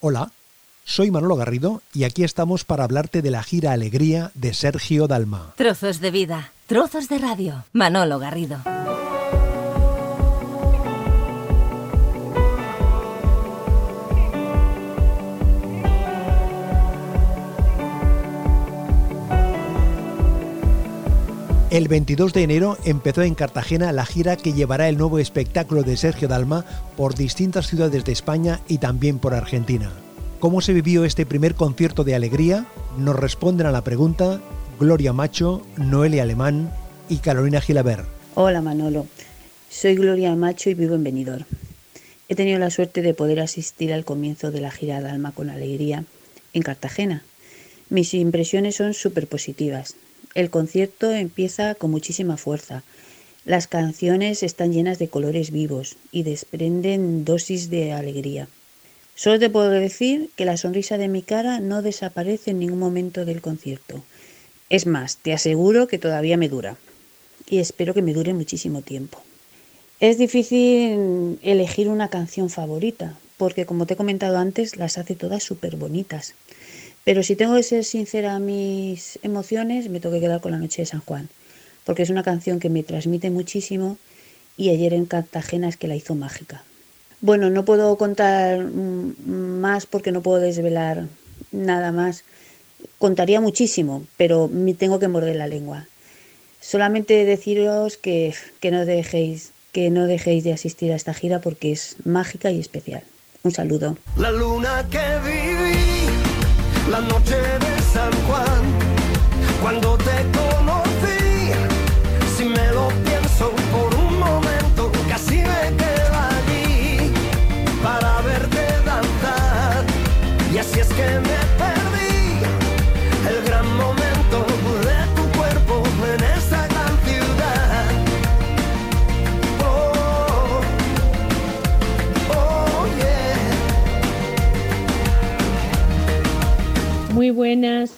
Hola, soy Manolo Garrido y aquí estamos para hablarte de la gira Alegría de Sergio Dalma. Trozos de vida, trozos de radio. Manolo Garrido. El 22 de enero empezó en Cartagena la gira que llevará el nuevo espectáculo de Sergio Dalma por distintas ciudades de España y también por Argentina. ¿Cómo se vivió este primer concierto de alegría? Nos responden a la pregunta Gloria Macho, Noelia Alemán y Carolina Gilaber. Hola Manolo, soy Gloria Macho y vivo en Benidorm. He tenido la suerte de poder asistir al comienzo de la gira Dalma con alegría en Cartagena. Mis impresiones son súper positivas. El concierto empieza con muchísima fuerza. Las canciones están llenas de colores vivos y desprenden dosis de alegría. Solo te puedo decir que la sonrisa de mi cara no desaparece en ningún momento del concierto. Es más, te aseguro que todavía me dura. Y espero que me dure muchísimo tiempo. Es difícil elegir una canción favorita, porque como te he comentado antes, las hace todas súper bonitas. Pero si tengo que ser sincera a mis emociones, me tengo que quedar con La Noche de San Juan, porque es una canción que me transmite muchísimo y ayer en Cartagena es que la hizo mágica. Bueno, no puedo contar más porque no puedo desvelar nada más. Contaría muchísimo, pero me tengo que morder la lengua. Solamente deciros que, que, no dejéis, que no dejéis de asistir a esta gira porque es mágica y especial. Un saludo. La luna que la noche Muy buenas,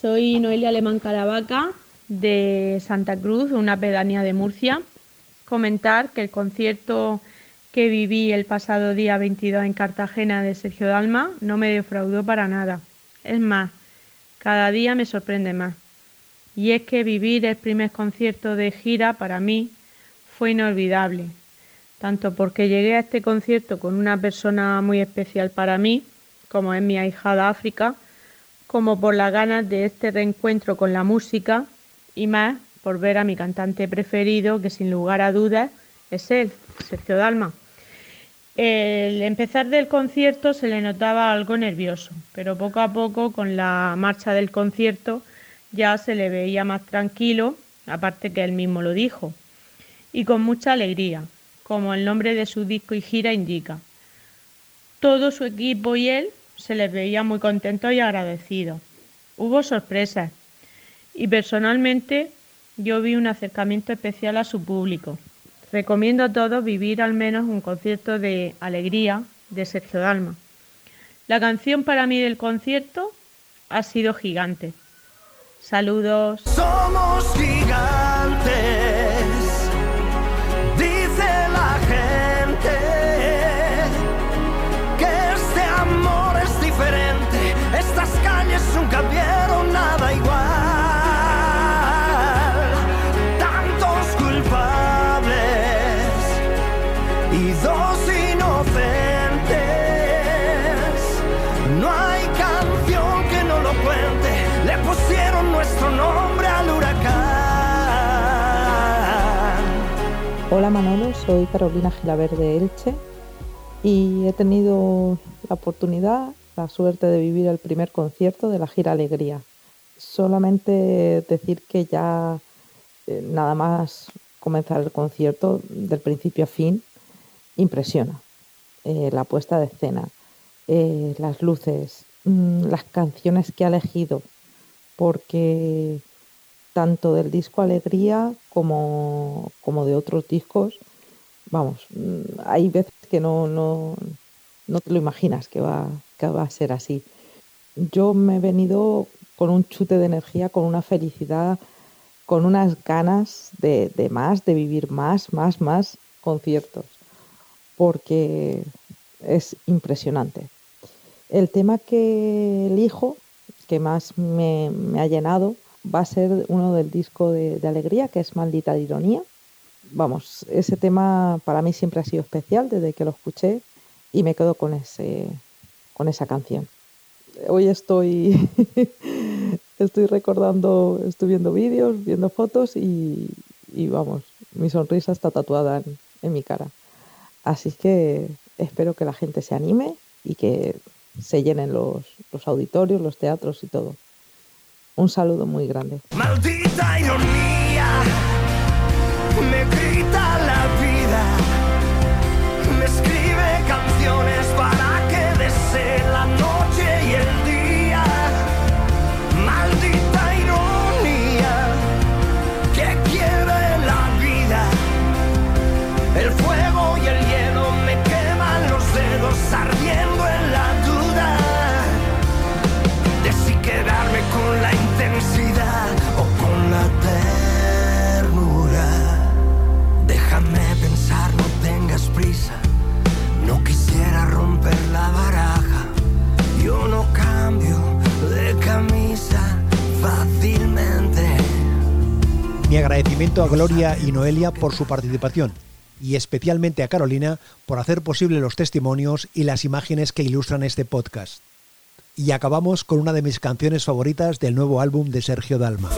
soy Noelia Alemán Caravaca de Santa Cruz, una pedanía de Murcia. Comentar que el concierto que viví el pasado día 22 en Cartagena de Sergio Dalma no me defraudó para nada. Es más, cada día me sorprende más. Y es que vivir el primer concierto de gira para mí fue inolvidable, tanto porque llegué a este concierto con una persona muy especial para mí, como es mi ahijada África, como por las ganas de este reencuentro con la música y más por ver a mi cantante preferido, que sin lugar a dudas es él, Sergio Dalma. El empezar del concierto se le notaba algo nervioso, pero poco a poco con la marcha del concierto ya se le veía más tranquilo, aparte que él mismo lo dijo, y con mucha alegría, como el nombre de su disco y gira indica. Todo su equipo y él se les veía muy contentos y agradecidos. Hubo sorpresas y personalmente yo vi un acercamiento especial a su público. Recomiendo a todos vivir al menos un concierto de alegría de Sergio Dalma. La canción para mí del concierto ha sido gigante. Saludos. Somos gigantes, Hola Manolo, soy Carolina Gilaber de Elche y he tenido la oportunidad, la suerte de vivir el primer concierto de la gira Alegría. Solamente decir que ya eh, nada más comenzar el concierto del principio a fin impresiona. Eh, la puesta de escena, eh, las luces, mm, las canciones que ha elegido, porque tanto del disco Alegría como, como de otros discos, vamos, mm, hay veces que no, no, no te lo imaginas que va, que va a ser así. Yo me he venido con un chute de energía, con una felicidad, con unas ganas de, de más, de vivir más, más, más conciertos, porque es impresionante. El tema que elijo, que más me, ha llenado, va a ser uno del disco de, Alegría, que es Maldita Ironía. Vamos, ese tema para mí siempre ha sido especial desde que lo escuché y me quedo con, ese, con esa canción. Hoy estoy, estoy recordando, estoy viendo vídeos, viendo fotos y, vamos, mi sonrisa está tatuada en, en mi cara. Así que espero que la gente se anime y que se llenen los, los auditorios, los teatros y todo. Un saludo muy grande. Mi agradecimiento a Gloria y Noelia por su participación y especialmente a Carolina por hacer posible los testimonios y las imágenes que ilustran este podcast. Y acabamos con una de mis canciones favoritas del nuevo álbum de Sergio Dalma.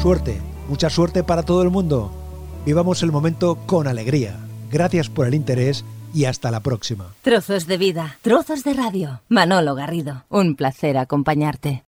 Suerte, mucha suerte para todo el mundo. Vivamos el momento con alegría. Gracias por el interés y hasta la próxima. Trozos de vida, trozos de radio. Manolo Garrido, un placer acompañarte.